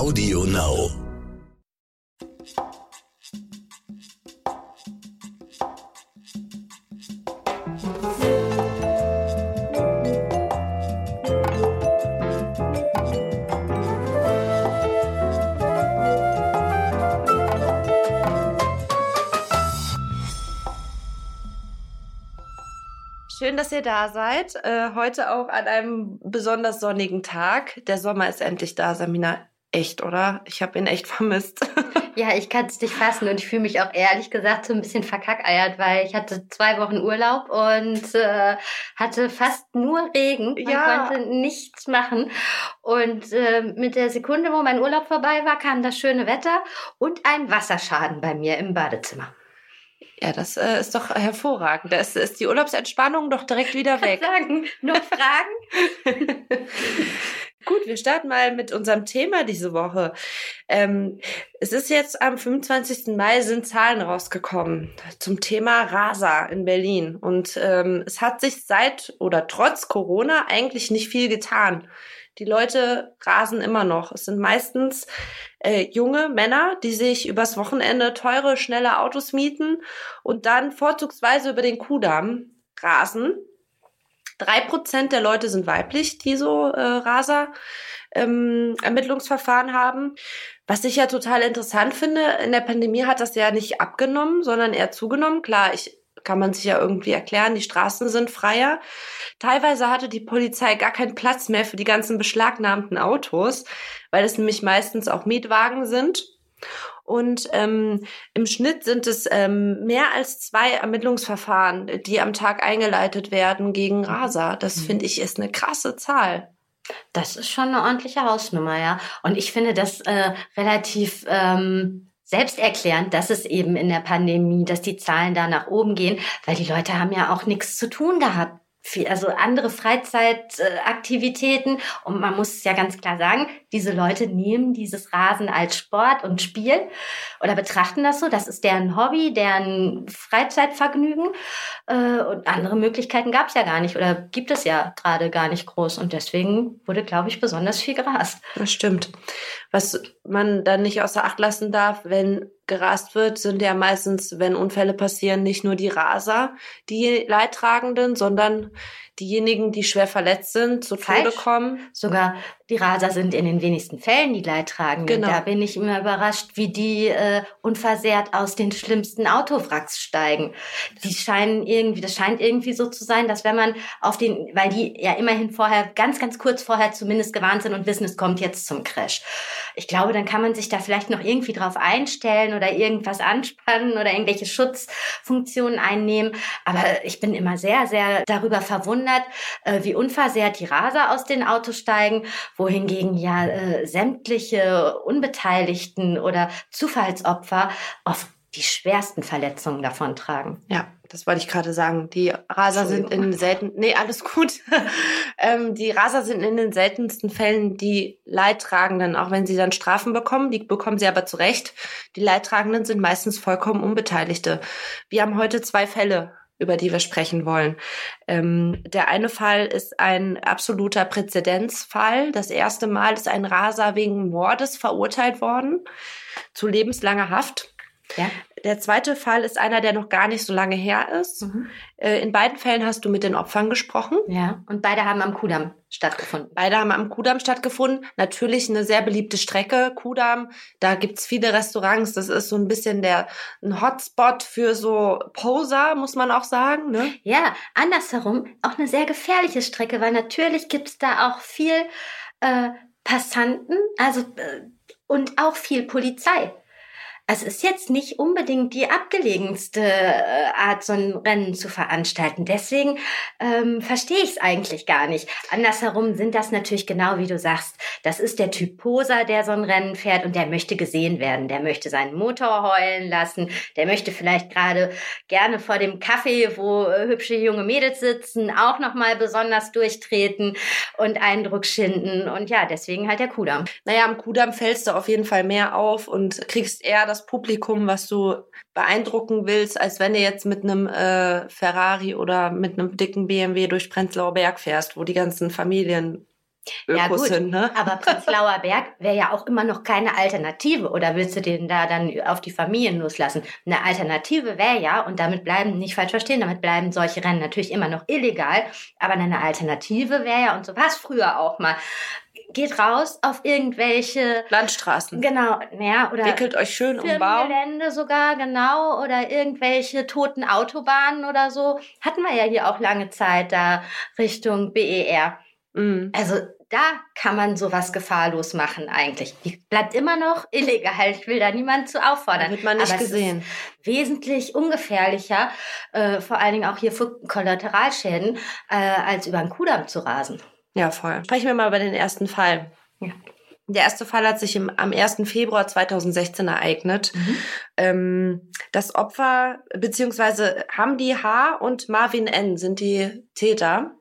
Audio Now. Schön, dass ihr da seid. Äh, heute auch an einem besonders sonnigen Tag. Der Sommer ist endlich da, Samina. Echt, oder? Ich habe ihn echt vermisst. Ja, ich kann es nicht fassen und ich fühle mich auch ehrlich gesagt so ein bisschen verkackeiert, weil ich hatte zwei Wochen Urlaub und äh, hatte fast nur Regen. Man Ja. konnte nichts machen. Und äh, mit der Sekunde, wo mein Urlaub vorbei war, kam das schöne Wetter und ein Wasserschaden bei mir im Badezimmer. Ja, das äh, ist doch hervorragend. Da ist, ist die Urlaubsentspannung doch direkt wieder weg. Sagen, nur Fragen? Gut, wir starten mal mit unserem Thema diese Woche. Ähm, es ist jetzt am 25. Mai sind Zahlen rausgekommen zum Thema Rasa in Berlin. Und ähm, es hat sich seit oder trotz Corona eigentlich nicht viel getan. Die Leute rasen immer noch. Es sind meistens äh, junge Männer, die sich übers Wochenende teure, schnelle Autos mieten und dann vorzugsweise über den Kudamm rasen. Drei Prozent der Leute sind weiblich, die so äh, Raser ähm, Ermittlungsverfahren haben. Was ich ja total interessant finde, in der Pandemie hat das ja nicht abgenommen, sondern eher zugenommen. Klar, ich kann man sich ja irgendwie erklären, die Straßen sind freier. Teilweise hatte die Polizei gar keinen Platz mehr für die ganzen beschlagnahmten Autos, weil es nämlich meistens auch Mietwagen sind. Und ähm, im Schnitt sind es ähm, mehr als zwei Ermittlungsverfahren, die am Tag eingeleitet werden gegen Raser. Das Mhm. finde ich ist eine krasse Zahl. Das ist schon eine ordentliche Hausnummer, ja. Und ich finde das äh, relativ ähm, selbsterklärend, dass es eben in der Pandemie, dass die Zahlen da nach oben gehen, weil die Leute haben ja auch nichts zu tun gehabt. Viel- Also andere Freizeitaktivitäten. Und man muss es ja ganz klar sagen, diese Leute nehmen dieses Rasen als Sport und Spiel oder betrachten das so. Das ist deren Hobby, deren Freizeitvergnügen. Äh, und andere Möglichkeiten gab es ja gar nicht oder gibt es ja gerade gar nicht groß. Und deswegen wurde, glaube ich, besonders viel gerast. Das stimmt. Was man dann nicht außer Acht lassen darf, wenn gerast wird, sind ja meistens, wenn Unfälle passieren, nicht nur die Raser, die Leidtragenden, sondern diejenigen, die schwer verletzt sind, zu Tode Falsch. kommen. Sogar die Raser sind in den wenigsten Fällen die Leidtragenden. Genau. Da bin ich immer überrascht, wie die äh, unversehrt aus den schlimmsten Autowracks steigen. Die scheinen irgendwie, das scheint irgendwie so zu sein, dass wenn man auf den, weil die ja immerhin vorher, ganz, ganz kurz vorher zumindest gewarnt sind und wissen, es kommt jetzt zum Crash. Ich glaube, dann kann man sich da vielleicht noch irgendwie drauf einstellen oder irgendwas anspannen oder irgendwelche Schutzfunktionen einnehmen. Aber ich bin immer sehr, sehr darüber verwundert, äh, wie unversehrt die Raser aus den Autos steigen, wohingegen ja äh, sämtliche Unbeteiligten oder Zufallsopfer oft die schwersten Verletzungen davontragen. Ja, das wollte ich gerade sagen. Die Raser sind in den selten, nee, alles gut. ähm, die Raser sind in den seltensten Fällen die Leidtragenden, auch wenn sie dann Strafen bekommen. Die bekommen sie aber zurecht. Die Leidtragenden sind meistens vollkommen Unbeteiligte. Wir haben heute zwei Fälle über die wir sprechen wollen. Ähm, der eine Fall ist ein absoluter Präzedenzfall. Das erste Mal ist ein Raser wegen Mordes verurteilt worden zu lebenslanger Haft. Ja. Der zweite Fall ist einer, der noch gar nicht so lange her ist. Äh, In beiden Fällen hast du mit den Opfern gesprochen. Ja, und beide haben am Kudamm stattgefunden. Beide haben am Kudamm stattgefunden. Natürlich eine sehr beliebte Strecke, Kudamm. Da gibt's viele Restaurants. Das ist so ein bisschen der ein Hotspot für so Poser, muss man auch sagen. Ne? Ja, andersherum auch eine sehr gefährliche Strecke, weil natürlich gibt's da auch viel äh, Passanten, also äh, und auch viel Polizei. Es ist jetzt nicht unbedingt die abgelegenste äh, Art, so ein Rennen zu veranstalten. Deswegen ähm, verstehe ich es eigentlich gar nicht. Andersherum sind das natürlich genau wie du sagst. Das ist der Typ Poser, der so ein Rennen fährt und der möchte gesehen werden. Der möchte seinen Motor heulen lassen. Der möchte vielleicht gerade gerne vor dem Kaffee, wo äh, hübsche junge Mädels sitzen, auch nochmal besonders durchtreten und Eindruck schinden. Und ja, deswegen halt der Kudamm. Naja, am Kudamm fällst du auf jeden Fall mehr auf und kriegst eher das Publikum, was du beeindrucken willst, als wenn du jetzt mit einem äh, Ferrari oder mit einem dicken BMW durch Prenzlauer Berg fährst, wo die ganzen Familien Ökos Ja, gut, sind, ne? Aber Prenzlauer Berg wäre ja auch immer noch keine Alternative. Oder willst du den da dann auf die Familien loslassen? Eine Alternative wäre ja, und damit bleiben, nicht falsch verstehen, damit bleiben solche Rennen natürlich immer noch illegal. Aber eine Alternative wäre ja, und so war es früher auch mal, geht raus auf irgendwelche, Landstraßen. genau, ja, oder Wickelt euch schön um Baum. Firmengelände sogar, genau, oder irgendwelche toten Autobahnen oder so. Hatten wir ja hier auch lange Zeit da Richtung BER. Mhm. Also da kann man sowas gefahrlos machen eigentlich. Die bleibt immer noch illegal. Ich will da niemanden zu Da auffordern. wird man nicht Aber es gesehen. Wesentlich ungefährlicher, äh, vor allen Dingen auch hier für Kollateralschäden, äh, als über einen Kudamm zu rasen. Ja, voll. Sprechen wir mal über den ersten Fall. Ja. Der erste Fall hat sich im, am 1. Februar 2016 ereignet. Ähm, das Opfer, beziehungsweise Hamdi H. und Marvin N. sind die Täter.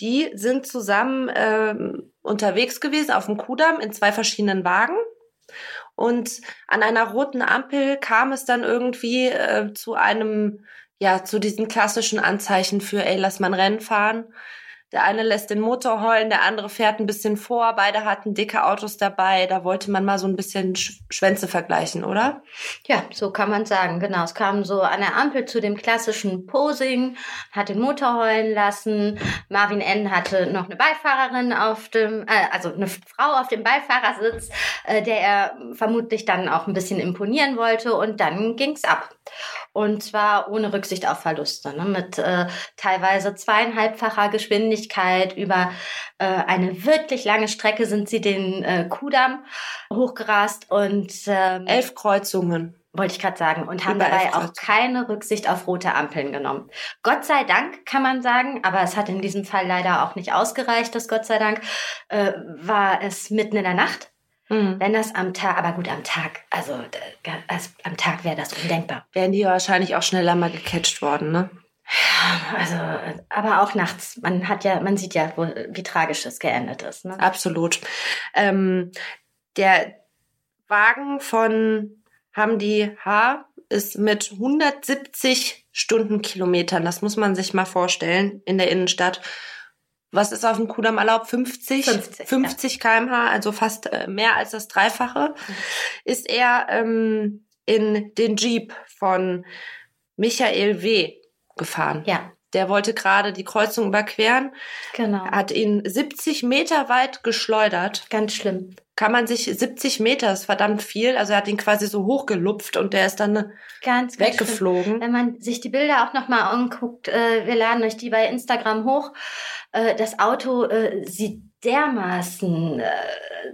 Die sind zusammen ähm, unterwegs gewesen auf dem Kudamm in zwei verschiedenen Wagen. Und an einer roten Ampel kam es dann irgendwie äh, zu einem, ja, zu diesen klassischen Anzeichen für, ey, lass mal ein Rennen fahren. Der eine lässt den Motor heulen, der andere fährt ein bisschen vor. Beide hatten dicke Autos dabei. Da wollte man mal so ein bisschen Sch Schwänze vergleichen, oder? Ja, so kann man sagen. Genau, es kam so an der Ampel zu dem klassischen Posing, hat den Motor heulen lassen. Marvin N. hatte noch eine Beifahrerin auf dem, äh, also eine Frau auf dem Beifahrersitz, äh, der er vermutlich dann auch ein bisschen imponieren wollte. Und dann ging's ab. Und zwar ohne Rücksicht auf Verluste, ne? mit äh, teilweise zweieinhalbfacher Geschwindigkeit über äh, eine wirklich lange Strecke sind sie den äh, Kudamm hochgerast und ähm, Elf Kreuzungen. wollte ich gerade sagen, und haben Über dabei auch keine Rücksicht auf rote Ampeln genommen. Gott sei Dank kann man sagen, aber es hat in diesem Fall leider auch nicht ausgereicht, das Gott sei Dank, äh, war es mitten in der Nacht. Mhm. Wenn das am Tag, aber gut, am Tag, also äh, also am Tag wäre das undenkbar. Wären die wahrscheinlich auch schneller mal gecatcht worden, ne? Also, aber auch nachts. Man hat ja, man sieht ja, wo, wie tragisch es geendet ist. Ne? Absolut. Ähm, der Wagen von Hamdi H. ist mit 170 Stundenkilometern, das muss man sich mal vorstellen, in der Innenstadt. Was ist auf dem Kudamm erlaubt? 50? 50, 50 kmh, also fast äh, mehr als das Dreifache. Ist er ähm, in den Jeep von Michael W. gefahren. Ja, Der wollte gerade die Kreuzung überqueren, genau. hat ihn 70 Meter weit geschleudert. Ganz schlimm. Kann man sich 70 Meter, ist verdammt viel. Also er hat ihn quasi so hochgelupft und der ist dann Ganz, ganz weggeflogen. Wenn man sich die Bilder auch nochmal anguckt, äh, wir laden euch die bei Instagram hoch. Äh, das Auto äh, sieht dermaßen äh,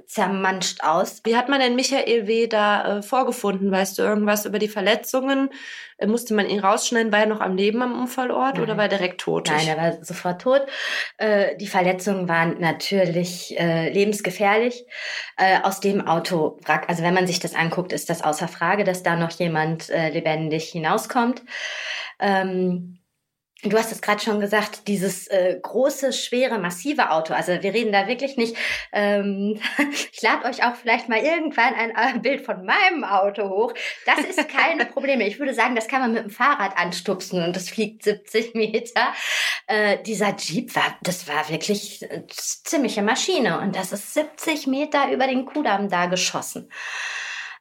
zermanscht aus. Wie hat man denn Michael W. da äh, vorgefunden? Weißt du irgendwas über die Verletzungen? Äh, musste man ihn rausschneiden? War er noch am Leben am Unfallort Nein. oder war er direkt tot? Nein, er war sofort tot. Äh, die Verletzungen waren natürlich äh, lebensgefährlich. Äh, aus dem Auto, wrack- also wenn man sich das anguckt, ist das außer Frage, dass da noch jemand äh, lebendig hinauskommt. Ähm, Du hast es gerade schon gesagt, dieses äh, große, schwere, massive Auto. Also wir reden da wirklich nicht. Ähm, ich lade euch auch vielleicht mal irgendwann ein äh, Bild von meinem Auto hoch. Das ist keine Probleme. Ich würde sagen, das kann man mit dem Fahrrad anstupsen und das fliegt 70 Meter. Äh, dieser Jeep war, das war wirklich äh, ziemliche Maschine und das ist 70 Meter über den Kudamm da geschossen.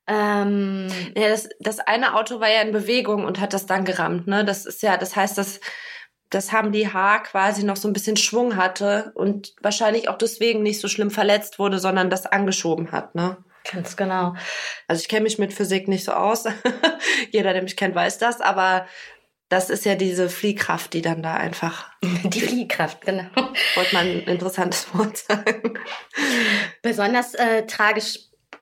Ähm, Ja, das, das eine Auto war ja in Bewegung und hat das dann gerammt. Ne? Das ist ja, das heißt, dass das haben die Haar quasi noch so ein bisschen Schwung hatte und wahrscheinlich auch deswegen nicht so schlimm verletzt wurde, sondern das angeschoben hat. Ne? ganz genau. Also ich kenne mich mit Physik nicht so aus. Jeder, der mich kennt, weiß das. Aber das ist ja diese Fliehkraft, die dann da einfach, Die Fliehkraft, genau. wollte man ein interessantes Wort sagen. Besonders äh, tragisch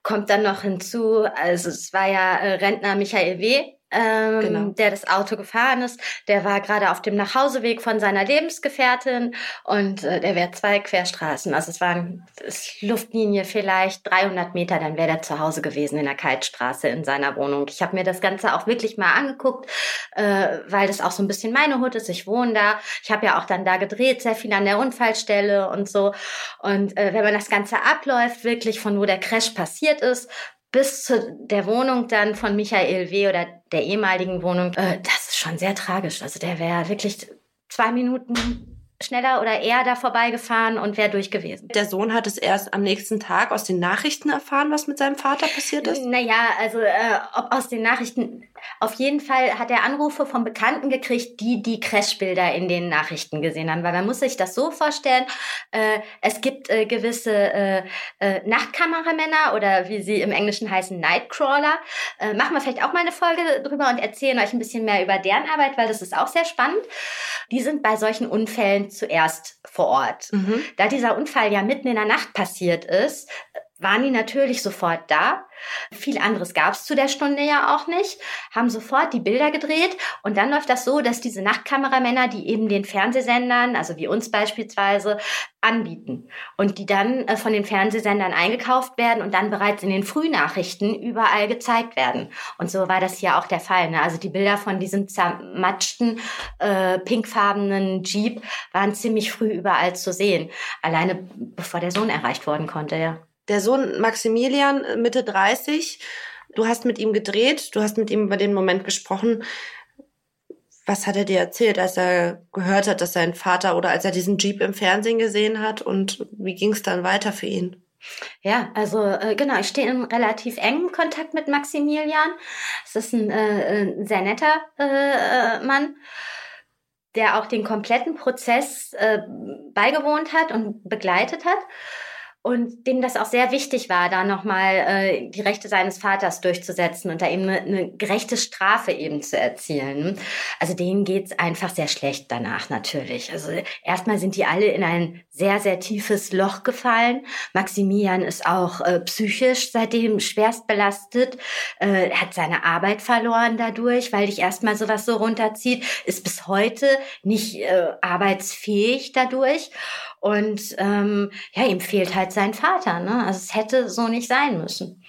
kommt dann noch hinzu, also es war ja äh, Rentner Michael W., ähm, Genau. der das Auto gefahren ist. Der war gerade auf dem Nachhauseweg von seiner Lebensgefährtin und äh, der wäre zwei Querstraßen. Also es waren es Luftlinie vielleicht 300 Meter, dann wäre er zu Hause gewesen in der Kaltstraße in seiner Wohnung. Ich habe mir das Ganze auch wirklich mal angeguckt, äh, weil das auch so ein bisschen meine Hut ist. Ich wohne da. Ich habe ja auch dann da gedreht, sehr viel an der Unfallstelle und so. Und äh, wenn man das Ganze abläuft, wirklich von wo der Crash passiert ist, bis zu der Wohnung dann von Michael W. oder der ehemaligen Wohnung, äh, das ist schon sehr tragisch. Also der wäre wirklich zwei Minuten schneller oder eher da vorbeigefahren und wäre durch gewesen. Der Sohn hat es erst am nächsten Tag aus den Nachrichten erfahren, was mit seinem Vater passiert ist? Naja, also äh, ob aus den Nachrichten, auf jeden Fall hat er Anrufe von Bekannten gekriegt, die die Crashbilder in den Nachrichten gesehen haben. Weil man muss sich das so vorstellen, äh, es gibt äh, gewisse äh, äh, Nachtkameramänner oder wie sie im Englischen heißen, Nightcrawler. Äh, machen wir vielleicht auch mal eine Folge drüber und erzählen euch ein bisschen mehr über deren Arbeit, weil das ist auch sehr spannend. Die sind bei solchen Unfällen zuerst vor Ort. Mhm. Da dieser Unfall ja mitten in der Nacht passiert ist, waren die natürlich sofort da. Viel anderes gab es zu der Stunde ja auch nicht, haben sofort die Bilder gedreht und dann läuft das so, dass diese Nachtkameramänner, die eben den Fernsehsendern, also wie uns beispielsweise, anbieten und die dann äh, von den Fernsehsendern eingekauft werden und dann bereits in den Frühnachrichten überall gezeigt werden. Und so war das hier auch der Fall. Ne? Also die Bilder von diesem zermatschten, äh, pinkfarbenen Jeep waren ziemlich früh überall zu sehen, alleine bevor der Sohn erreicht worden konnte, ja. Der Sohn Maximilian, äh, Mitte 30, du hast mit ihm gedreht, du hast mit ihm über den Moment gesprochen. Was hat er dir erzählt, als er gehört hat, dass sein Vater oder als er diesen Jeep im Fernsehen gesehen hat und wie ging es dann weiter für ihn? Ja, also äh, genau, ich stehe in relativ engem Kontakt mit Maximilian. Es ist ein äh, äh sehr netter äh, äh, Mann, der auch den kompletten Prozess äh, beigewohnt hat und begleitet hat und dem das auch sehr wichtig war, da nochmal äh, die Rechte seines Vaters durchzusetzen und da eben eine, eine gerechte Strafe eben zu erzielen. Also denen geht's einfach sehr schlecht danach natürlich. Also erstmal sind die alle in ein sehr, sehr tiefes Loch gefallen. Maximilian ist auch äh, psychisch seitdem schwerst belastet, äh, hat seine Arbeit verloren dadurch, weil dich erstmal sowas so runterzieht, ist bis heute nicht äh, arbeitsfähig dadurch. Und ähm, ja, ihm fehlt halt sein Vater. Ne? Also es hätte so nicht sein müssen.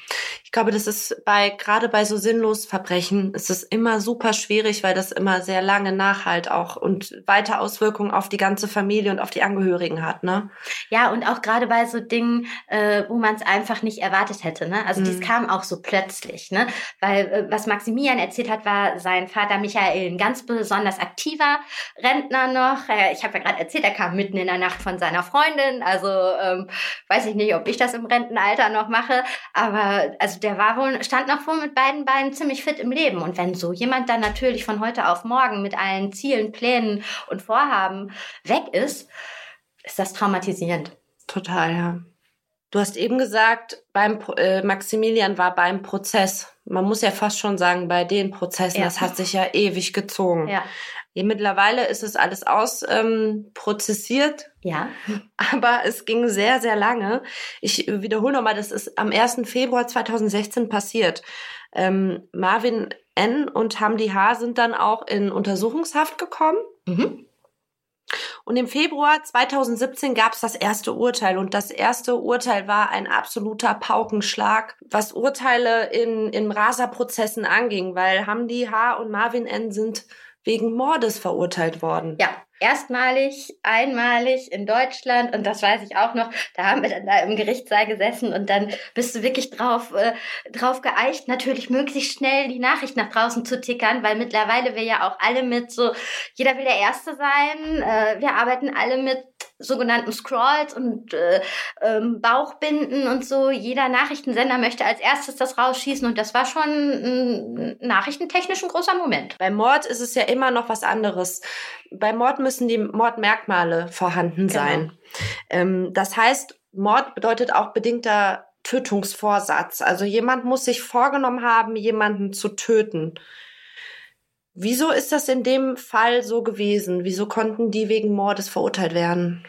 Ich glaube, das ist bei gerade bei so sinnlos Verbrechen ist es immer super schwierig, weil das immer sehr lange Nachhalt auch und weiter Auswirkungen auf die ganze Familie und auf die Angehörigen hat, ne? Ja, und auch gerade bei so Dingen, äh, wo man es einfach nicht erwartet hätte, ne? Also mhm. dies kam auch so plötzlich, ne? Weil äh, was Maximilian erzählt hat, war sein Vater Michael ein ganz besonders aktiver Rentner noch. Äh, ich habe ja gerade erzählt, er kam mitten in der Nacht von seiner Freundin. Also ähm, weiß ich nicht, ob ich das im Rentenalter noch mache, aber also also der war wohl, stand noch wohl mit beiden Beinen ziemlich fit im Leben. Und wenn so jemand dann natürlich von heute auf morgen mit allen Zielen, Plänen und Vorhaben weg ist, ist das traumatisierend. Total, ja. Du hast eben gesagt, beim äh, Maximilian war beim Prozess. Man muss ja fast schon sagen, bei den Prozessen, ja. das hat sich ja ewig gezogen. Ja. Mittlerweile ist es alles ausprozessiert. Ähm, ja. Aber es ging sehr, sehr lange. Ich wiederhole nochmal, das ist am 1. Februar 2016 passiert. Ähm, Marvin N. und Hamdi H. sind dann auch in Untersuchungshaft gekommen. Mhm. Und im Februar 2017 gab es das erste Urteil. Und das erste Urteil war ein absoluter Paukenschlag, was Urteile in, in Raserprozessen anging, weil Hamdi H. und Marvin N. sind wegen Mordes verurteilt worden. Ja, erstmalig, einmalig in Deutschland und das weiß ich auch noch. Da haben wir dann da im Gerichtssaal gesessen und dann bist du wirklich drauf, äh, drauf geeicht, natürlich möglichst schnell die Nachricht nach draußen zu tickern, weil mittlerweile wir ja auch alle mit so, jeder will der Erste sein, äh, wir arbeiten alle mit sogenannten Scrolls und äh, ähm, Bauchbinden und so. Jeder Nachrichtensender möchte als erstes das rausschießen und das war schon ein nachrichtentechnisch ein großer Moment. Beim Mord ist es ja immer noch was anderes. Bei Mord müssen die Mordmerkmale vorhanden genau. sein. Ähm, das heißt, Mord bedeutet auch bedingter Tötungsvorsatz. Also jemand muss sich vorgenommen haben, jemanden zu töten. Wieso ist das in dem Fall so gewesen? Wieso konnten die wegen Mordes verurteilt werden?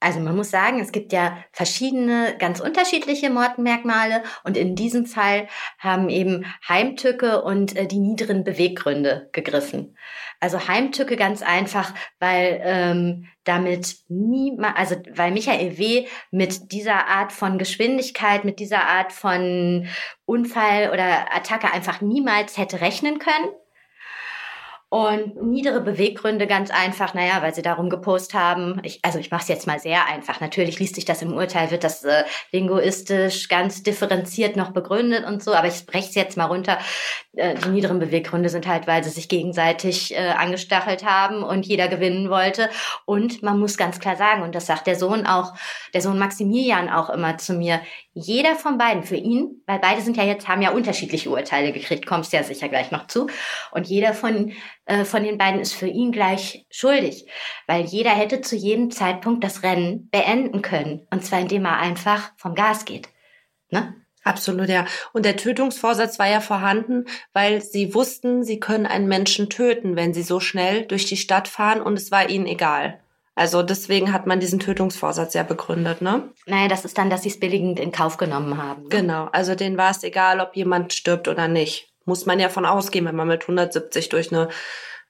Also man muss sagen, es gibt ja verschiedene, ganz unterschiedliche Mordmerkmale und in diesem Fall haben eben Heimtücke und äh, die niederen Beweggründe gegriffen. Also Heimtücke ganz einfach, weil ähm, damit niemand, also weil Michael W. mit dieser Art von Geschwindigkeit, mit dieser Art von Unfall oder Attacke einfach niemals hätte rechnen können. Und niedere Beweggründe ganz einfach, naja, weil sie darum gepostet haben. Ich, also ich mache es jetzt mal sehr einfach. Natürlich liest sich das im Urteil, wird das äh, linguistisch ganz differenziert noch begründet und so, aber ich breche es jetzt mal runter. Äh, die niederen Beweggründe sind halt, weil sie sich gegenseitig äh, angestachelt haben und jeder gewinnen wollte. Und man muss ganz klar sagen, und das sagt der Sohn auch, der Sohn Maximilian auch immer zu mir, jeder von beiden, für ihn, weil beide sind ja jetzt, haben ja unterschiedliche Urteile gekriegt, kommst ja sicher gleich noch zu. Und jeder von äh, von den beiden ist für ihn gleich schuldig, weil jeder hätte zu jedem Zeitpunkt das Rennen beenden können. Und zwar indem er einfach vom Gas geht. Ne? Absolut, ja. Und der Tötungsvorsatz war ja vorhanden, weil sie wussten, sie können einen Menschen töten, wenn sie so schnell durch die Stadt fahren und es war ihnen egal. Also deswegen hat man diesen Tötungsvorsatz ja begründet, ne? Naja, das ist dann, dass sie es billigend in Kauf genommen haben. Ne? Genau, also denen war es egal, ob jemand stirbt oder nicht muss man ja von ausgehen, wenn man mit 170 durch eine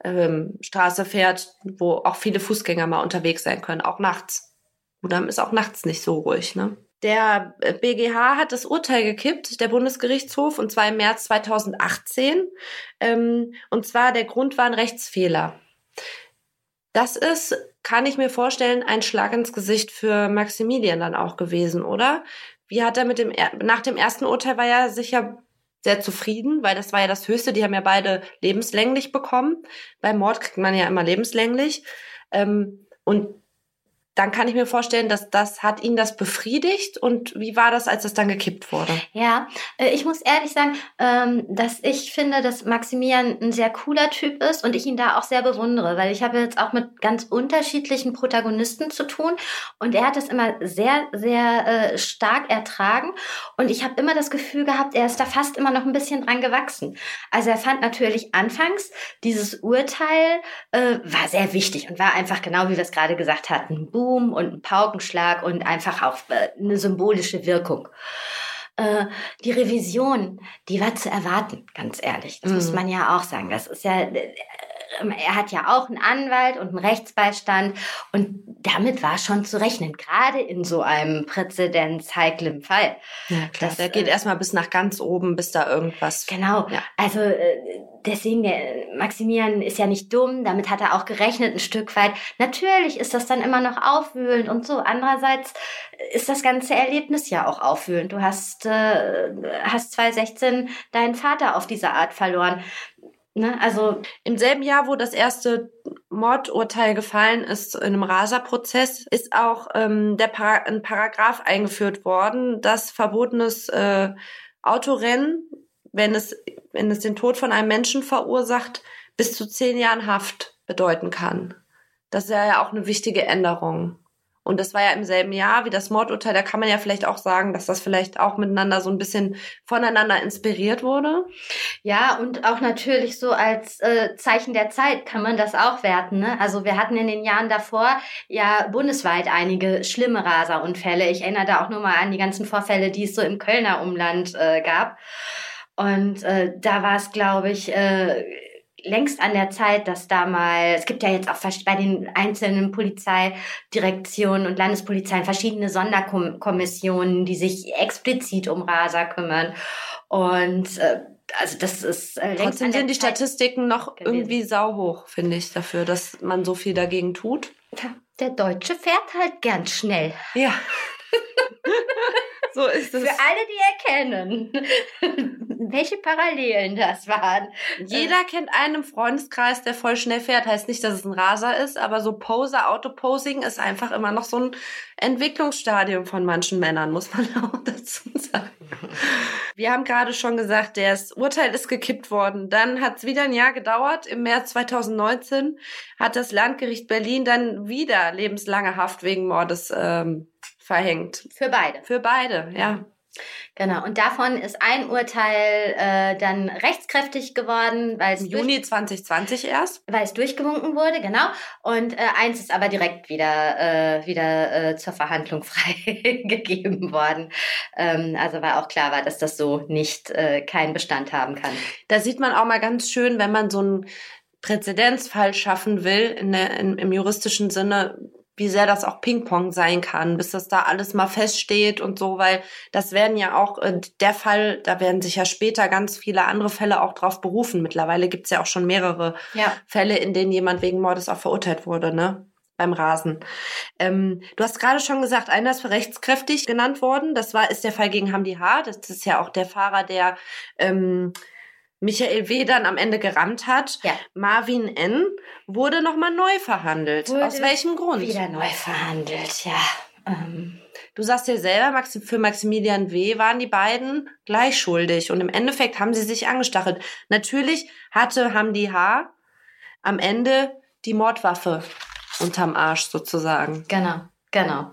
ähm, Straße fährt, wo auch viele Fußgänger mal unterwegs sein können, auch nachts. Oder ist auch nachts nicht so ruhig, ne? Der BGH hat das Urteil gekippt, der Bundesgerichtshof, und zwar im März 2018. Ähm, und zwar der Grund war ein Rechtsfehler. Das ist, kann ich mir vorstellen, ein Schlag ins Gesicht für Maximilian dann auch gewesen, oder? Wie hat er mit dem, nach dem ersten Urteil war er sicher sehr zufrieden, weil das war ja das Höchste. Die haben ja beide lebenslänglich bekommen. Beim Mord kriegt man ja immer lebenslänglich. Ähm, und dann kann ich mir vorstellen, dass das hat ihn das befriedigt. Und wie war das, als das dann gekippt wurde? Ja, äh, ich muss ehrlich sagen, ähm, dass ich finde, dass Maximilian ein sehr cooler Typ ist und ich ihn da auch sehr bewundere, weil ich habe jetzt auch mit ganz unterschiedlichen Protagonisten zu tun und er hat das immer sehr, sehr äh, stark ertragen und ich habe immer das Gefühl gehabt, er ist da fast immer noch ein bisschen dran gewachsen. Also er fand natürlich anfangs dieses Urteil äh, war sehr wichtig und war einfach genau, wie wir es gerade gesagt hatten, Buch Boom und ein Paukenschlag und einfach auch äh, eine symbolische Wirkung. Äh, die Revision, die war zu erwarten, ganz ehrlich. Das mhm. muss man ja auch sagen. Das ist ja, äh, er hat ja auch einen Anwalt und einen Rechtsbeistand und damit war schon zu rechnen, gerade in so einem präzedenzheiklen Fall. Ja, klar. Das, der geht äh, erstmal bis nach ganz oben, bis da irgendwas. Genau. Ja. Also äh, deswegen, der Maximilian ist ja nicht dumm, damit hat er auch gerechnet ein Stück weit. Natürlich ist das dann immer noch aufwühlend und so. Andererseits ist das ganze Erlebnis ja auch aufwühlend. Du hast, äh, hast 2016 deinen Vater auf diese Art verloren. Ne? Also im selben Jahr, wo das erste Mordurteil gefallen ist in einem Raserprozess, ist auch ähm, der Para ein Paragraph eingeführt worden, das verbotenes äh, Autorennen, wenn es, wenn es den Tod von einem Menschen verursacht, bis zu zehn Jahren Haft bedeuten kann. Das ist ja auch eine wichtige Änderung. Und das war ja im selben Jahr wie das Mordurteil. Da kann man ja vielleicht auch sagen, dass das vielleicht auch miteinander so ein bisschen voneinander inspiriert wurde. Ja, und auch natürlich so als äh, Zeichen der Zeit kann man das auch werten. Ne? Also wir hatten in den Jahren davor ja bundesweit einige schlimme Raserunfälle. Ich erinnere da auch nur mal an die ganzen Vorfälle, die es so im Kölner Umland äh, gab. Und äh, da war es, glaube ich, äh, längst an der Zeit, dass da mal, es gibt ja jetzt auch bei den einzelnen Polizeidirektionen und Landespolizeien verschiedene Sonderkommissionen, die sich explizit um Raser kümmern. Und äh, also das ist äh, Trotzdem sind die Zeit Statistiken noch gewesen. irgendwie sauhoch, finde ich, dafür, dass man so viel dagegen tut. Der Deutsche fährt halt gern schnell. Ja. so ist es. Für alle, die erkennen, welche Parallelen das waren. Jeder kennt einen im Freundeskreis, der voll schnell fährt. Heißt nicht, dass es ein Raser ist, aber so Poser, Autoposing ist einfach immer noch so ein Entwicklungsstadium von manchen Männern, muss man auch dazu sagen. Wir haben gerade schon gesagt, das Urteil ist gekippt worden. Dann hat es wieder ein Jahr gedauert. Im März 2019 hat das Landgericht Berlin dann wieder lebenslange Haft wegen Mordes ähm, verhängt. Für beide. Für beide, ja. Genau, und davon ist ein Urteil äh, dann rechtskräftig geworden, weil es im Juni 2020 erst, weil es durchgewunken wurde, genau. Und äh, eins ist aber direkt wieder äh, wieder äh, zur Verhandlung freigegeben worden. Ähm, also weil auch klar war, dass das so nicht äh, keinen Bestand haben kann. Da sieht man auch mal ganz schön, wenn man so einen Präzedenzfall schaffen will in der, in, im juristischen Sinne, wie sehr das auch Ping-Pong sein kann, bis das da alles mal feststeht und so, weil das werden ja auch äh, der Fall, da werden sich ja später ganz viele andere Fälle auch drauf berufen. Mittlerweile gibt's ja auch schon mehrere Ja. Fälle, in denen jemand wegen Mordes auch verurteilt wurde, ne? Beim Rasen. Ähm, du hast gerade schon gesagt, einer ist für rechtskräftig genannt worden. Das war ist der Fall gegen Hamdi H. Das ist ja auch der Fahrer, der ähm, Michael W. dann am Ende gerammt hat. Ja. Marvin N. wurde nochmal neu verhandelt. Wurde Aus welchem Grund? Wieder neu verhandelt, ja. Ähm, Du sagst ja selber, für Maximilian W. waren die beiden gleich schuldig und im Endeffekt haben sie sich angestachelt. Natürlich hatte Hamdi H. am Ende die Mordwaffe unterm Arsch sozusagen. Genau, genau.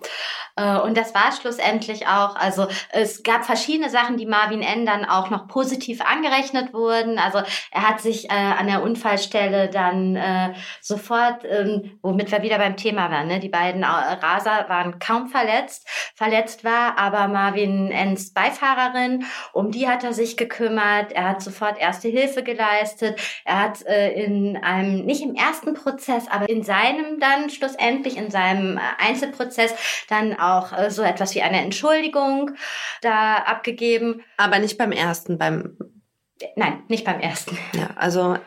Äh, Und das war schlussendlich auch, also es gab verschiedene Sachen, die Marvin N. dann auch noch positiv angerechnet wurden. Also er hat sich äh, an der Unfallstelle dann äh, sofort, ähm, womit wir wieder beim Thema waren, ne? die beiden äh, Raser waren kaum verletzt. Verletzt war aber Marvin N.s Beifahrerin, um die hat er sich gekümmert. Er hat sofort erste Hilfe geleistet. Er hat äh, in einem, nicht im ersten Prozess, aber in seinem dann schlussendlich, in seinem äh, Einzelprozess dann auch äh, so etwas wie eine Entschuldigung da abgegeben. Aber nicht beim ersten, beim, Nein, nicht beim ersten. ja, also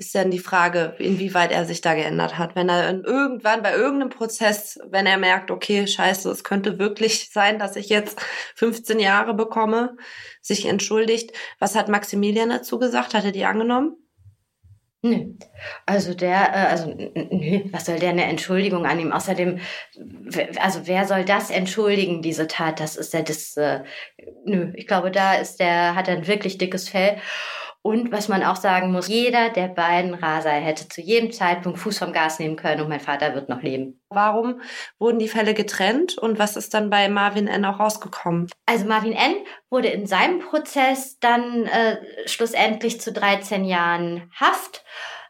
ist dann die Frage, inwieweit er sich da geändert hat. Wenn er in irgendwann bei irgendeinem Prozess, wenn er merkt, okay, scheiße, es könnte wirklich sein, dass ich jetzt 15 Jahre bekomme, sich entschuldigt. Was hat Maximilian dazu gesagt? Hat er die angenommen? Nö. Also der, äh, also nö, was soll der eine Entschuldigung annehmen? Außerdem, also wer soll das entschuldigen, diese Tat? Das ist ja das, äh, nö, ich glaube, da ist der, hat er ein wirklich dickes Fell. Und was man auch sagen muss, jeder der beiden Raser hätte zu jedem Zeitpunkt Fuß vom Gas nehmen können und mein Vater wird noch leben. Warum wurden die Fälle getrennt und was ist dann bei Marvin N. auch rausgekommen? Also Marvin N. wurde in seinem Prozess dann äh, schlussendlich zu 13 Jahren Haft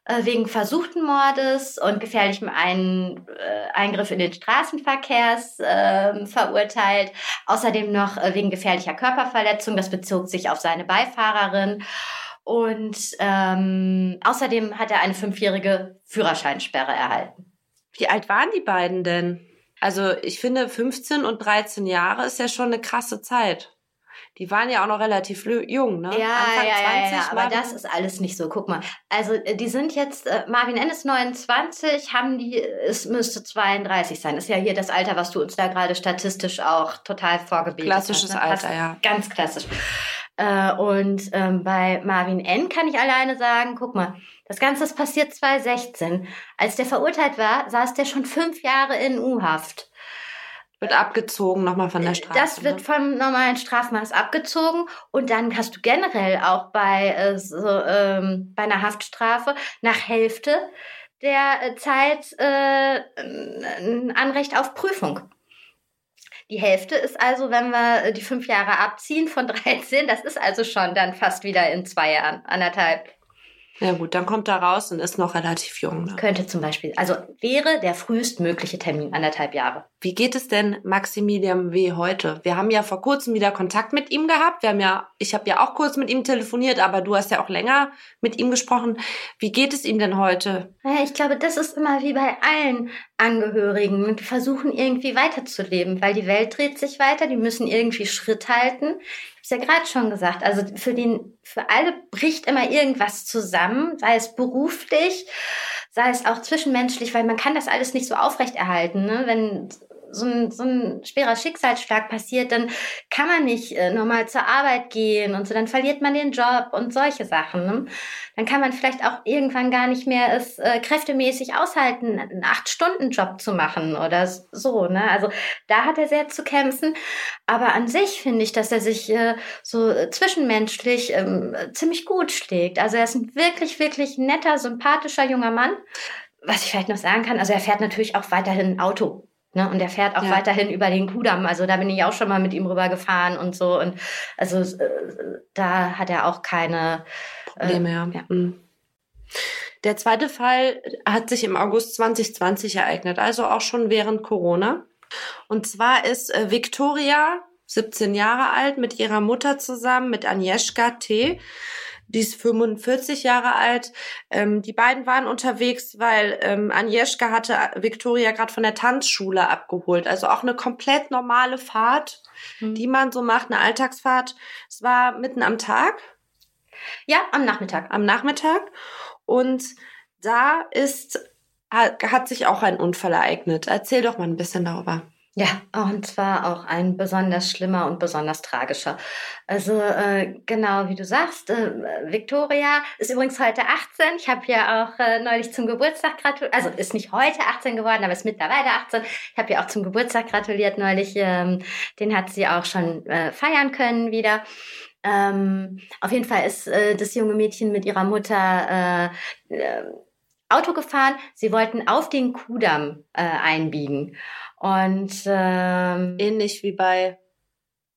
äh, wegen versuchten Mordes und gefährlichem Ein, äh, Eingriff in den Straßenverkehrs äh, verurteilt. Außerdem noch äh, wegen gefährlicher Körperverletzung. Das bezog sich auf seine Beifahrerin. Und ähm, außerdem hat er eine fünfjährige Führerscheinsperre erhalten. Wie alt waren die beiden denn? Also ich finde 15 und 13 Jahre ist ja schon eine krasse Zeit. Die waren ja auch noch relativ jung, ne? Ja, Anfang ja, ja, ja, aber Marvin- das ist alles nicht so. Guck mal, also äh, die sind jetzt, äh, Marvin N. ist 29, haben die, es müsste 32 sein. Ist ja hier das Alter, was du uns da gerade statistisch auch total Klassisches hast. ne? Alter, ja. Ganz klassisch. Äh, und ähm, bei Marvin N. kann ich alleine sagen, guck mal, das Ganze ist passiert 2016. Als der verurteilt war, saß der schon fünf Jahre in U-Haft. Wird abgezogen nochmal von der Straße. Das wird ne? vom normalen Strafmaß abgezogen und dann hast du generell auch bei, äh, so, ähm, bei einer Haftstrafe nach Hälfte der äh, Zeit äh, ein Anrecht auf Prüfung. Die Hälfte ist also, wenn wir äh, die fünf Jahre abziehen von 13, das ist also schon dann fast wieder in zwei Jahren, anderthalb. Ja gut, dann kommt er raus und ist noch relativ jung. Ne? Könnte zum Beispiel, also wäre der frühestmögliche Termin anderthalb Jahre. Wie geht es denn Maximilian W. heute? Wir haben ja vor kurzem wieder Kontakt mit ihm gehabt. Wir haben ja, ich habe ja auch kurz mit ihm telefoniert, aber du hast ja auch länger mit ihm gesprochen. Wie geht es ihm denn heute? Naja, ich glaube, das ist immer wie bei allen Angehörigen. Die versuchen irgendwie weiterzuleben, weil die Welt dreht sich weiter, die müssen irgendwie Schritt halten. Ja gerade schon gesagt. Also für, den, für alle bricht immer irgendwas zusammen, sei es beruflich, sei es auch zwischenmenschlich, weil man kann das alles nicht so aufrechterhalten. Ne? Wenn so ein, so ein schwerer Schicksalsschlag passiert, dann kann man nicht äh, normal zur Arbeit gehen und so, dann verliert man den Job und solche Sachen. Ne? Dann kann man vielleicht auch irgendwann gar nicht mehr es äh, kräftemäßig aushalten, einen Acht-Stunden-Job zu machen oder so. Ne? Also da hat er sehr zu kämpfen. Aber an sich finde ich, dass er sich äh, so zwischenmenschlich ähm, ziemlich gut schlägt. Also er ist ein wirklich, wirklich netter, sympathischer junger Mann. Was ich vielleicht noch sagen kann, also er fährt natürlich auch weiterhin Auto. Ne, und er fährt auch Ja. weiterhin über den Kudamm. Also da bin ich auch schon mal mit ihm rübergefahren und so. Und also äh, da hat er auch keine Probleme, ja. ja. Mhm. Der zweite Fall hat sich im August 2020 ereignet, also auch schon während Corona. Und zwar ist äh, Victoria, 17 Jahre alt, mit ihrer Mutter zusammen, mit Agnieszka T., die ist 45 Jahre alt. Ähm, die beiden waren unterwegs, weil ähm, Agnieszka hatte Victoria gerade von der Tanzschule abgeholt. Also auch eine komplett normale Fahrt, mhm. die man so macht, eine Alltagsfahrt. Es war mitten am Tag. Ja, am Nachmittag. Am Nachmittag. Und da ist, hat sich auch ein Unfall ereignet. Erzähl doch mal ein bisschen darüber. Ja, und zwar auch ein besonders schlimmer und besonders tragischer. Also äh, genau wie du sagst, äh, Victoria ist übrigens heute 18. Ich habe ja auch äh, neulich zum Geburtstag gratuliert. Also ist nicht heute 18 geworden, aber ist mittlerweile 18. Ich habe ja auch zum Geburtstag gratuliert neulich. Ähm, den hat sie auch schon äh, feiern können wieder. Ähm, auf jeden Fall ist äh, das junge Mädchen mit ihrer Mutter äh, äh, Auto gefahren. Sie wollten auf den Kudamm äh, einbiegen. Und ähm, ähnlich wie bei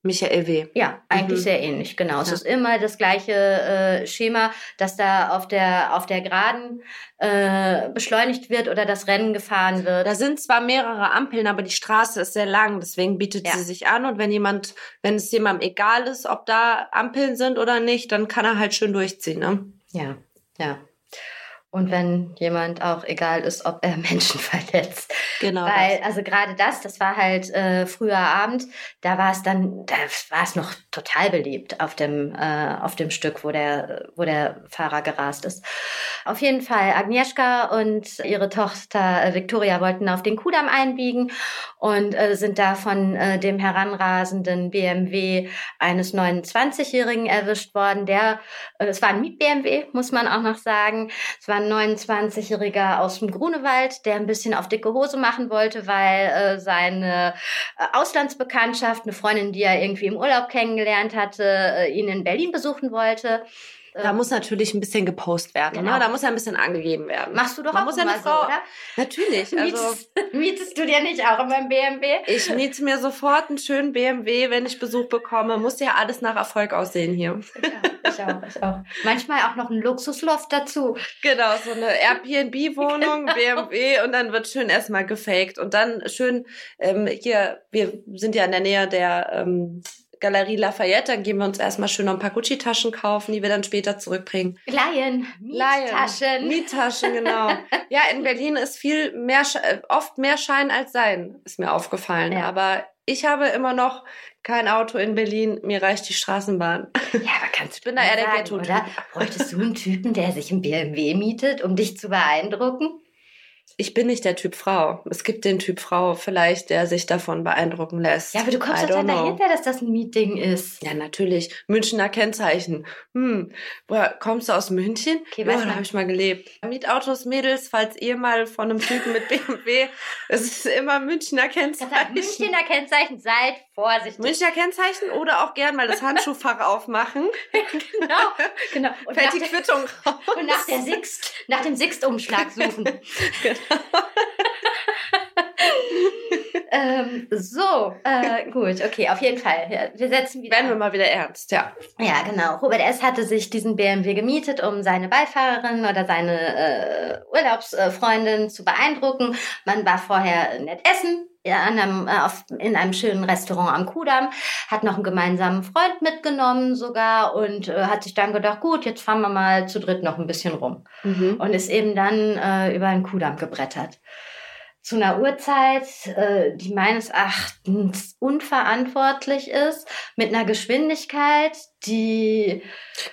Michael W. Ja, eigentlich mhm. sehr ähnlich, genau. Ja. Es ist immer das gleiche äh, Schema, dass da auf der auf der Geraden äh, beschleunigt wird oder das Rennen gefahren wird. Da sind zwar mehrere Ampeln, aber die Straße ist sehr lang, deswegen bietet ja. sie sich an. Und wenn jemand, wenn es jemandem egal ist, ob da Ampeln sind oder nicht, dann kann er halt schön durchziehen, ne? Ja, ja. Und wenn jemand auch egal ist, ob er Menschen verletzt. Genau. Weil, das. also gerade das, das war halt äh, früher Abend, da war es dann, da war es noch total beliebt auf dem, äh, auf dem Stück, wo der, wo der Fahrer gerast ist. Auf jeden Fall, Agnieszka und ihre Tochter äh, Victoria wollten auf den Kudamm einbiegen und äh, sind da von äh, dem heranrasenden BMW eines 29-Jährigen erwischt worden. Der, äh, es war ein Miet-BMW, muss man auch noch sagen. Es war 29-Jähriger aus dem Grunewald, der ein bisschen auf dicke Hose machen wollte, weil äh, seine äh, Auslandsbekanntschaft, eine Freundin, die er irgendwie im Urlaub kennengelernt hatte, äh, ihn in Berlin besuchen wollte. Da muss natürlich ein bisschen gepostet werden, ne? genau. ne? Da muss ja ein bisschen angegeben werden. Machst du doch Man auch muss ja eine Frau, so, oder? Natürlich. Also mietest, du dir nicht auch immer einen BMW? Ich miete mir sofort einen schönen BMW, wenn ich Besuch bekomme. Muss ja alles nach Erfolg aussehen hier. Ich auch, ich auch. Manchmal auch noch ein Luxusloft dazu. Genau, so eine Airbnb-Wohnung, genau. BMW und dann wird schön erstmal gefaked und dann schön ähm, hier, wir sind ja in der Nähe der ähm, Galerie Lafayette, dann gehen wir uns erstmal schön noch ein paar Gucci-Taschen kaufen, die wir dann später zurückbringen. Laien, Miettaschen. Miettaschen, genau. ja, in Berlin ist viel mehr, äh, oft mehr Schein als Sein, ist mir aufgefallen. Ja. Aber ich habe immer noch kein Auto in Berlin, mir reicht die Straßenbahn. Ja, aber kannst du ich bin da eher der Ghetto oder? Bräuchtest du einen Typen, der sich ein BMW mietet, um dich zu beeindrucken? Ich bin nicht der Typ Frau. Es gibt den Typ Frau vielleicht, der sich davon beeindrucken lässt. Ja, aber du kommst doch dann dahinter, dass das ein Meeting ist. Ja, natürlich. Münchner Kennzeichen. Hm, woher kommst du aus München? Okay, ja, da habe ich mal gelebt. Mietautos, Mädels, falls ihr mal von einem Typen mit BMW, es ist immer Münchner Kennzeichen. Münchner Kennzeichen, seid vorsichtig. Münchner Kennzeichen oder auch gern mal das Handschuhfach aufmachen. genau, genau. Und Fällt die Quittung raus. Und nach der Sixt, nach dem Sixt-Umschlag suchen. genau. ähm, so, äh, gut, okay, auf jeden Fall. Wir setzen wieder. Werden wir mal wieder ernst, ja. Ja, genau. Robert S. hatte sich diesen BMW gemietet, um seine Beifahrerin oder seine äh, Urlaubsfreundin zu beeindrucken. Man war vorher nett essen, einem, äh, auf, in einem schönen Restaurant am Kudamm, hat noch einen gemeinsamen Freund mitgenommen sogar und äh, hat sich dann gedacht, gut, jetzt fahren wir mal zu dritt noch ein bisschen rum. Mhm. Und ist eben dann äh, über den Kudamm gebrettert zu einer Uhrzeit, äh, die meines Erachtens unverantwortlich ist, mit einer Geschwindigkeit, die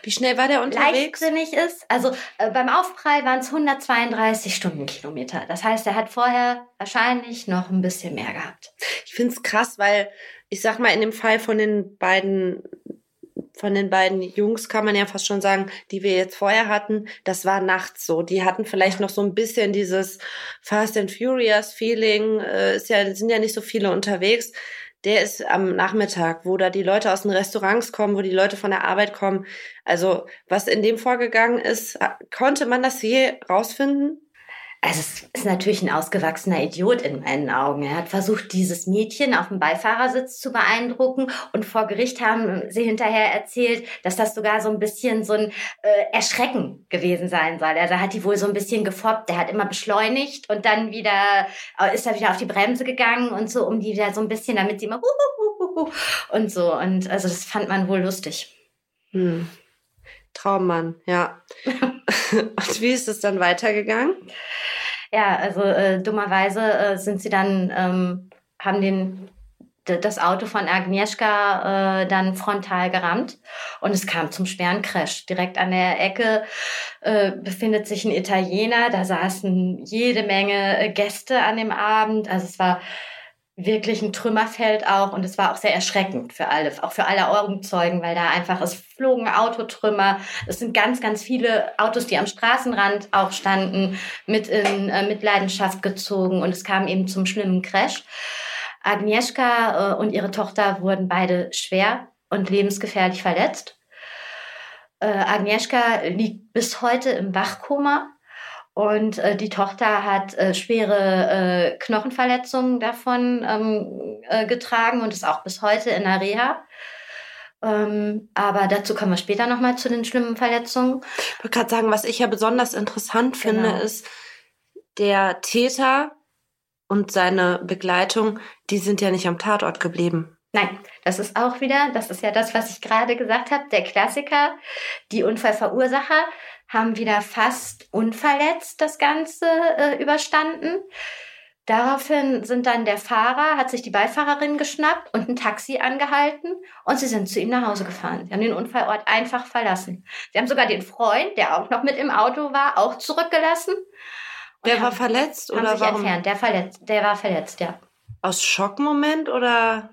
wie schnell war der unterwegs? Leichtsinnig ist. Also äh, beim Aufprall waren es 132 Stundenkilometer. Das heißt, er hat vorher wahrscheinlich noch ein bisschen mehr gehabt. Ich finde es krass, weil ich sag mal in dem Fall von den beiden von den beiden Jungs kann man ja fast schon sagen, die wir jetzt vorher hatten, das war nachts so. Die hatten vielleicht noch so ein bisschen dieses Fast and Furious Feeling, äh, ja, sind ja nicht so viele unterwegs. Der ist am Nachmittag, wo da die Leute aus den Restaurants kommen, wo die Leute von der Arbeit kommen. Also, was in dem vorgegangen ist, konnte man das je rausfinden? Also es ist natürlich ein ausgewachsener Idiot in meinen Augen. Er hat versucht, dieses Mädchen auf dem Beifahrersitz zu beeindrucken und vor Gericht haben sie hinterher erzählt, dass das sogar so ein bisschen so ein äh, Erschrecken gewesen sein soll. Also er hat die wohl so ein bisschen gefoppt. Der hat immer beschleunigt und dann wieder äh, ist er wieder auf die Bremse gegangen und so, um die wieder so ein bisschen, damit sie immer und so. Und also das fand man wohl lustig. Hm. Traummann, ja. Und wie ist es dann weitergegangen? Ja, also äh, dummerweise äh, sind sie dann, ähm, haben den das Auto von Agnieszka äh, dann frontal gerammt und es kam zum schweren Crash. Direkt an der Ecke äh, befindet sich ein Italiener, da saßen jede Menge äh, Gäste an dem Abend. Also es war wirklich ein Trümmerfeld auch und es war auch sehr erschreckend für alle, auch für alle Augenzeugen, weil da einfach, es flogen Autotrümmer, es sind ganz, ganz viele Autos, die am Straßenrand auch standen, mit in äh, Mitleidenschaft gezogen und es kam eben zum schlimmen Crash. Agnieszka äh, und ihre Tochter wurden beide schwer und lebensgefährlich verletzt. Äh, Agnieszka liegt bis heute im Wachkoma und äh, die Tochter hat äh, schwere äh, Knochenverletzungen davon ähm, äh, getragen und ist auch bis heute in der Reha. Ähm, aber dazu kommen wir später nochmal zu den schlimmen Verletzungen. Ich wollte gerade sagen, was ich ja besonders interessant finde, genau. ist, der Täter und seine Begleitung, die sind ja nicht am Tatort geblieben. Nein, das ist auch wieder, das ist ja das, was ich gerade gesagt habe, der Klassiker. Die Unfallverursacher haben wieder fast unverletzt das Ganze äh, überstanden. Daraufhin sind dann der Fahrer, hat sich die Beifahrerin geschnappt und ein Taxi angehalten und sie sind zu ihm nach Hause gefahren. Sie haben den Unfallort einfach verlassen. Sie haben sogar den Freund, der auch noch mit im Auto war, auch zurückgelassen. Der war verletzt oder sich warum? entfernt. Der verletzt, der war verletzt, ja. Aus Schockmoment oder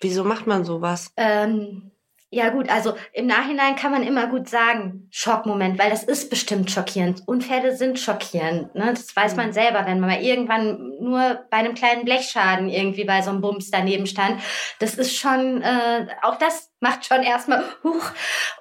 wieso macht man sowas? Ähm, ja gut, also im Nachhinein kann man immer gut sagen, Schockmoment, weil das ist bestimmt schockierend. Unfälle sind schockierend. Ne? Das weiß man mhm. selber, wenn man mal irgendwann nur bei einem kleinen Blechschaden irgendwie bei so einem Bums daneben stand. Das ist schon, äh, auch das macht schon erstmal huch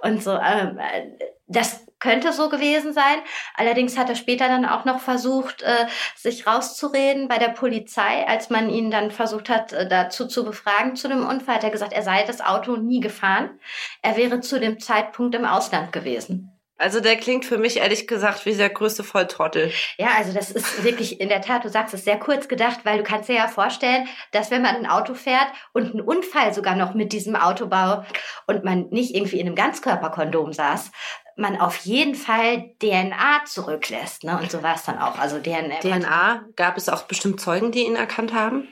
und so. Ähm, äh, das könnte so gewesen sein. Allerdings hat er später dann auch noch versucht, äh, sich rauszureden bei der Polizei, als man ihn dann versucht hat, äh, dazu zu befragen zu dem Unfall. Hat er gesagt, er sei das Auto nie gefahren. Er wäre zu dem Zeitpunkt im Ausland gewesen. Also der klingt für mich ehrlich gesagt wie der größte Volltrottel. Ja, also das ist wirklich in der Tat, du sagst es sehr kurz gedacht, weil du kannst dir ja vorstellen, dass wenn man ein Auto fährt und einen Unfall sogar noch mit diesem Autobau und man nicht irgendwie in einem Ganzkörperkondom saß, man auf jeden Fall DNA zurücklässt. Ne? Und so war es dann auch. Also DNA. DNA, gab es auch bestimmt Zeugen, die ihn erkannt haben?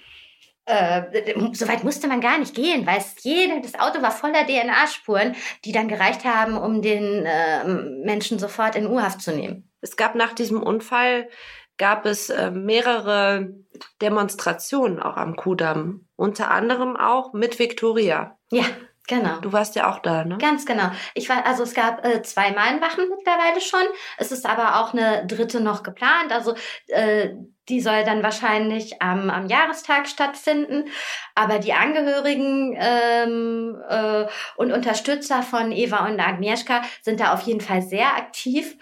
Äh, so weit musste man gar nicht gehen, weil es jede, das Auto war voller DNA-Spuren, die dann gereicht haben, um den äh, Menschen sofort in U-Haft zu nehmen. Es gab nach diesem Unfall gab es äh, mehrere Demonstrationen auch am Kudamm, unter anderem auch mit Victoria. Ja, Genau. Du warst ja auch da, ne? Ganz genau. Ich war, also es gab äh, zwei Mahnwachen mittlerweile schon. Es ist aber auch eine dritte noch geplant. Also äh, die soll dann wahrscheinlich am, am Jahrestag stattfinden. Aber die Angehörigen ähm, äh, und Unterstützer von Eva und Agnieszka sind da auf jeden Fall sehr aktiv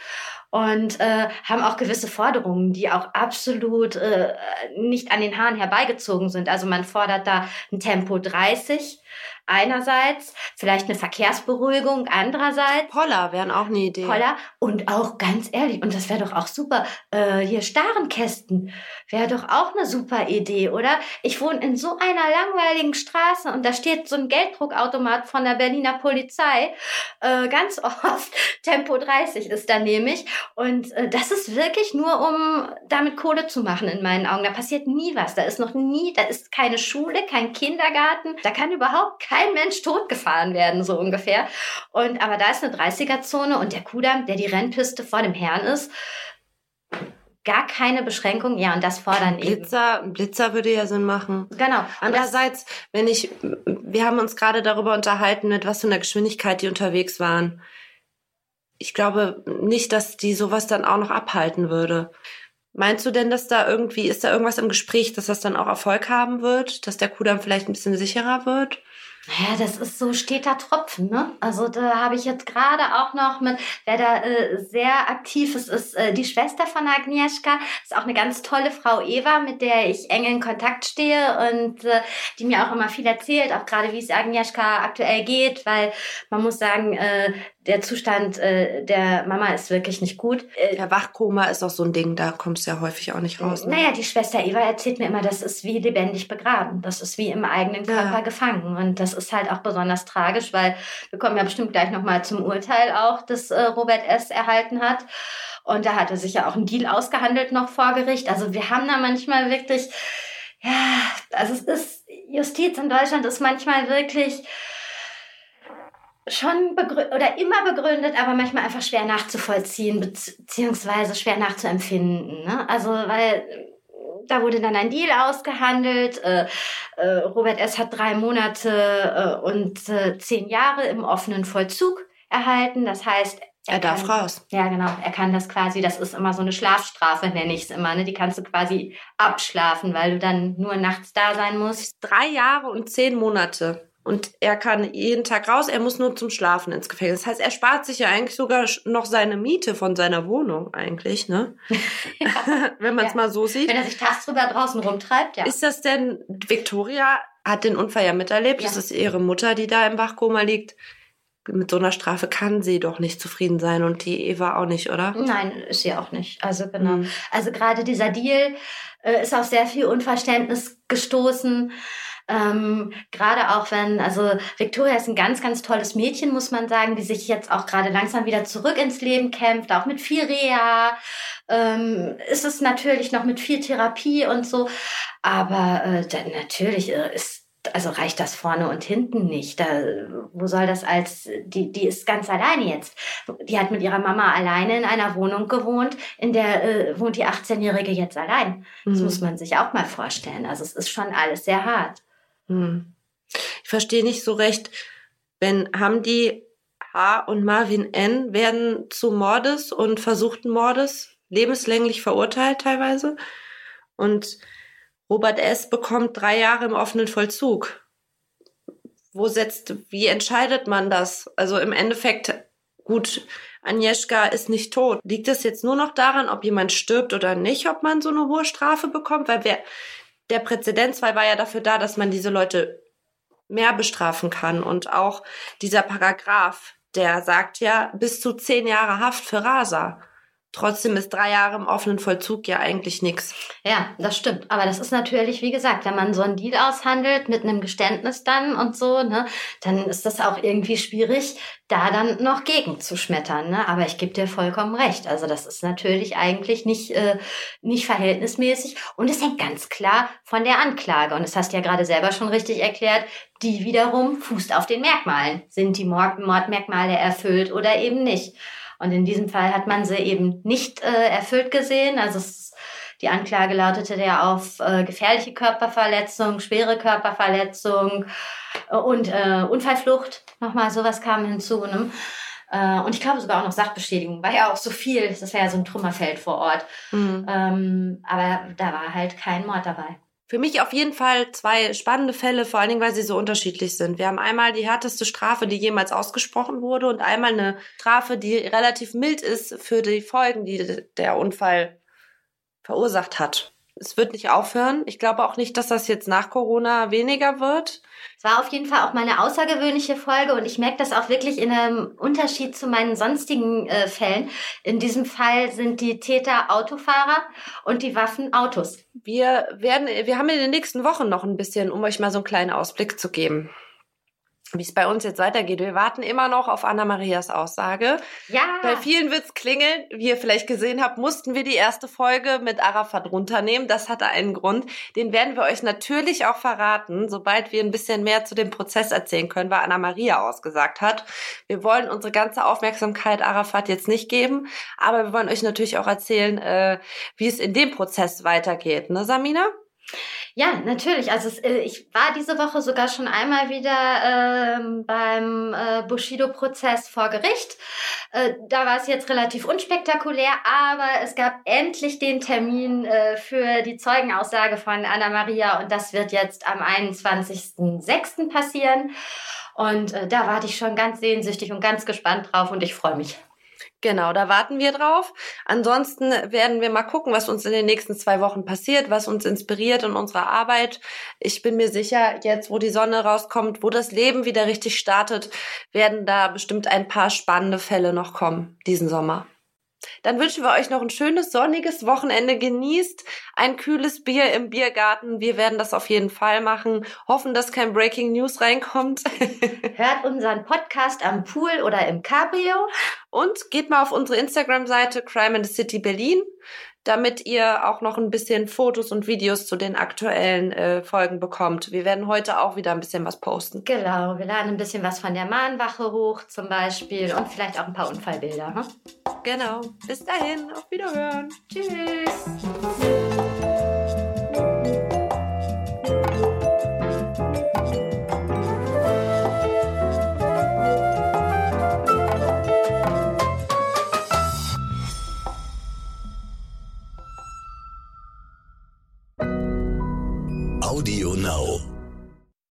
und äh, haben auch gewisse Forderungen, die auch absolut äh, nicht an den Haaren herbeigezogen sind. Also man fordert da ein Tempo 30 Einerseits vielleicht eine Verkehrsberuhigung, andererseits. Poller wären auch eine Idee. Poller und auch ganz ehrlich, und das wäre doch auch super, äh, hier Starenkästen wäre doch auch eine super Idee, oder? Ich wohne in so einer langweiligen Straße und da steht so ein Gelddruckautomat von der Berliner Polizei. Äh, ganz oft Tempo 30 ist da nämlich. Und äh, das ist wirklich nur, um damit Kohle zu machen in meinen Augen. Da passiert nie was. Da ist noch nie, da ist keine Schule, kein Kindergarten. Da kann überhaupt kein Mensch totgefahren werden, so ungefähr. Und, aber da ist eine 30er-Zone und der Kudamm, der die Rennpiste vor dem Herrn ist, gar keine Beschränkung. Ja, und das fordern Blitzer, eben. Blitzer würde ja Sinn machen. Genau. Andererseits, wenn ich, wir haben uns gerade darüber unterhalten, mit was für einer Geschwindigkeit die unterwegs waren. Ich glaube nicht, dass die sowas dann auch noch abhalten würde. Meinst du denn, dass da irgendwie, ist da irgendwas im Gespräch, dass das dann auch Erfolg haben wird? Dass der Kudamm vielleicht ein bisschen sicherer wird? Ja, das ist so steter Tropfen, ne? Also da habe ich jetzt gerade auch noch mit, wer da äh, sehr aktiv ist, ist äh, die Schwester von Agnieszka. Ist auch eine ganz tolle Frau Eva, mit der ich eng in Kontakt stehe und äh, die mir auch immer viel erzählt, auch gerade wie es Agnieszka aktuell geht, weil man muss sagen, äh, der Zustand äh, der Mama ist wirklich nicht gut. Äh, ja, Wachkoma ist auch so ein Ding, da kommst du ja häufig auch nicht raus. Ne? Naja, die Schwester Eva erzählt mir immer, das ist wie lebendig begraben. Das ist wie im eigenen Körper ja. gefangen. Und das ist halt auch besonders tragisch, weil wir kommen ja bestimmt gleich nochmal zum Urteil auch, das äh, Robert S. erhalten hat. Und da hat er sich ja auch einen Deal ausgehandelt noch vor Gericht. Also wir haben da manchmal wirklich, ja, also es ist, Justiz in Deutschland ist manchmal wirklich schon oder immer begründet, aber manchmal einfach schwer nachzuvollziehen beziehungsweise schwer nachzuempfinden. Ne? Also weil da wurde dann ein Deal ausgehandelt. Äh, äh, Robert S. hat drei Monate äh, und äh, zehn Jahre im offenen Vollzug erhalten. Das heißt, er, er darf kann, raus. Ja, genau. Er kann das quasi, das ist immer so eine Schlafstrafe, nenne ich es immer. Ne? Die kannst du quasi abschlafen, weil du dann nur nachts da sein musst. Drei Jahre und zehn Monate. Und er kann jeden Tag raus, er muss nur zum Schlafen ins Gefängnis. Das heißt, er spart sich ja eigentlich sogar noch seine Miete von seiner Wohnung eigentlich, ne? ja. Wenn man es ja. mal so sieht. Wenn er sich tagsüber draußen rumtreibt, ja. Ist das denn, Victoria hat den Unfall ja miterlebt, ja. das ist ihre Mutter, die da im Wachkoma liegt. Mit so einer Strafe kann sie doch nicht zufrieden sein und die Eva auch nicht, oder? Nein, ist sie auch nicht. Also genau. Mhm. Also gerade dieser Deal äh, ist auf sehr viel Unverständnis gestoßen. Ähm, gerade auch wenn, also Victoria ist ein ganz, ganz tolles Mädchen, muss man sagen, die sich jetzt auch gerade langsam wieder zurück ins Leben kämpft, auch mit viel Reha. Ähm, ist es natürlich noch mit viel Therapie und so. Aber äh, dann natürlich äh, ist also reicht das vorne und hinten nicht. Da, wo soll das als, die, die ist ganz alleine jetzt. Die hat mit ihrer Mama alleine in einer Wohnung gewohnt, in der äh, wohnt die 18-Jährige jetzt allein. Das mhm. muss man sich auch mal vorstellen. Also es ist schon alles sehr hart. Hm. Ich verstehe nicht so recht, wenn haben die H und Marvin N werden zu Mordes und versuchten Mordes lebenslänglich verurteilt teilweise und Robert S. bekommt drei Jahre im offenen Vollzug. Wo setzt, wie entscheidet man das? Also im Endeffekt, gut, Agnieszka ist nicht tot. Liegt es jetzt nur noch daran, ob jemand stirbt oder nicht, ob man so eine hohe Strafe bekommt? Weil wer, der Präzedenzfall war ja dafür da, dass man diese Leute mehr bestrafen kann. Und auch dieser Paragraph, der sagt ja bis zu zehn Jahre Haft für Raser. Trotzdem ist drei Jahre im offenen Vollzug ja eigentlich nichts. Ja, das stimmt. Aber das ist natürlich, wie gesagt, wenn man so einen Deal aushandelt mit einem Geständnis dann und so, ne, dann ist das auch irgendwie schwierig, da dann noch gegen zu schmettern. Ne? Aber ich gebe dir vollkommen recht. Also das ist natürlich eigentlich nicht, äh, nicht verhältnismäßig und es hängt ganz klar von der Anklage. Und das hast du ja gerade selber schon richtig erklärt. Die wiederum fußt auf den Merkmalen. Sind die Mordmerkmale erfüllt oder eben nicht? Und in diesem Fall hat man sie eben nicht äh, erfüllt gesehen. Also es, die Anklage lautete ja auf äh, gefährliche Körperverletzung, schwere Körperverletzung äh, und äh, Unfallflucht. Nochmal sowas kam hinzu. Ne? Äh, und ich glaube sogar auch noch Sachbeschädigung. War ja auch so viel. Das war ja so ein Trümmerfeld vor Ort. Mhm. Ähm, aber da war halt kein Mord dabei. Für mich auf jeden Fall zwei spannende Fälle, vor allen Dingen, weil sie so unterschiedlich sind. Wir haben einmal die härteste Strafe, die jemals ausgesprochen wurde und einmal eine Strafe, die relativ mild ist für die Folgen, die der Unfall verursacht hat. Es wird nicht aufhören. Ich glaube auch nicht, dass das jetzt nach Corona weniger wird. Es war auf jeden Fall auch mal eine außergewöhnliche Folge und ich merke das auch wirklich in einem Unterschied zu meinen sonstigen äh, Fällen. In diesem Fall sind die Täter Autofahrer und die Waffen Autos. Wir werden, wir haben in den nächsten Wochen noch ein bisschen, um euch mal so einen kleinen Ausblick zu geben wie es bei uns jetzt weitergeht. Wir warten immer noch auf Anna-Marias Aussage. Ja. Bei vielen wird's klingeln. Wie ihr vielleicht gesehen habt, mussten wir die erste Folge mit Arafat runternehmen. Das hatte einen Grund. Den werden wir euch natürlich auch verraten, sobald wir ein bisschen mehr zu dem Prozess erzählen können, weil Anna-Maria ausgesagt hat. Wir wollen unsere ganze Aufmerksamkeit Arafat jetzt nicht geben, aber wir wollen euch natürlich auch erzählen, äh, wie es in dem Prozess weitergeht. Ne, Samina? Ja, natürlich. Also es, äh, ich war diese Woche sogar schon einmal wieder äh, beim äh, Bushido-Prozess vor Gericht. Äh, da war es jetzt relativ unspektakulär, aber es gab endlich den Termin äh, für die Zeugenaussage von Anna Maria und das wird jetzt am 21.06. passieren. Und äh, da warte ich schon ganz sehnsüchtig und ganz gespannt drauf und ich freue mich. Genau, da warten wir drauf. Ansonsten werden wir mal gucken, was uns in den nächsten zwei Wochen passiert, was uns inspiriert in unserer Arbeit. Ich bin mir sicher, jetzt, wo die Sonne rauskommt, wo das Leben wieder richtig startet, werden da bestimmt ein paar spannende Fälle noch kommen diesen Sommer. Dann wünschen wir euch noch ein schönes sonniges Wochenende. Genießt ein kühles Bier im Biergarten. Wir werden das auf jeden Fall machen. Hoffen, dass kein Breaking News reinkommt. Hört unseren Podcast am Pool oder im Cabrio. Und geht mal auf unsere Instagram-Seite Crime in the City Berlin damit ihr auch noch ein bisschen Fotos und Videos zu den aktuellen äh, Folgen bekommt. Wir werden heute auch wieder ein bisschen was posten. Genau, wir laden ein bisschen was von der Mahnwache hoch zum Beispiel und vielleicht auch ein paar Unfallbilder. Hm? Genau. Bis dahin, auf Wiederhören. Tschüss. Audio Now.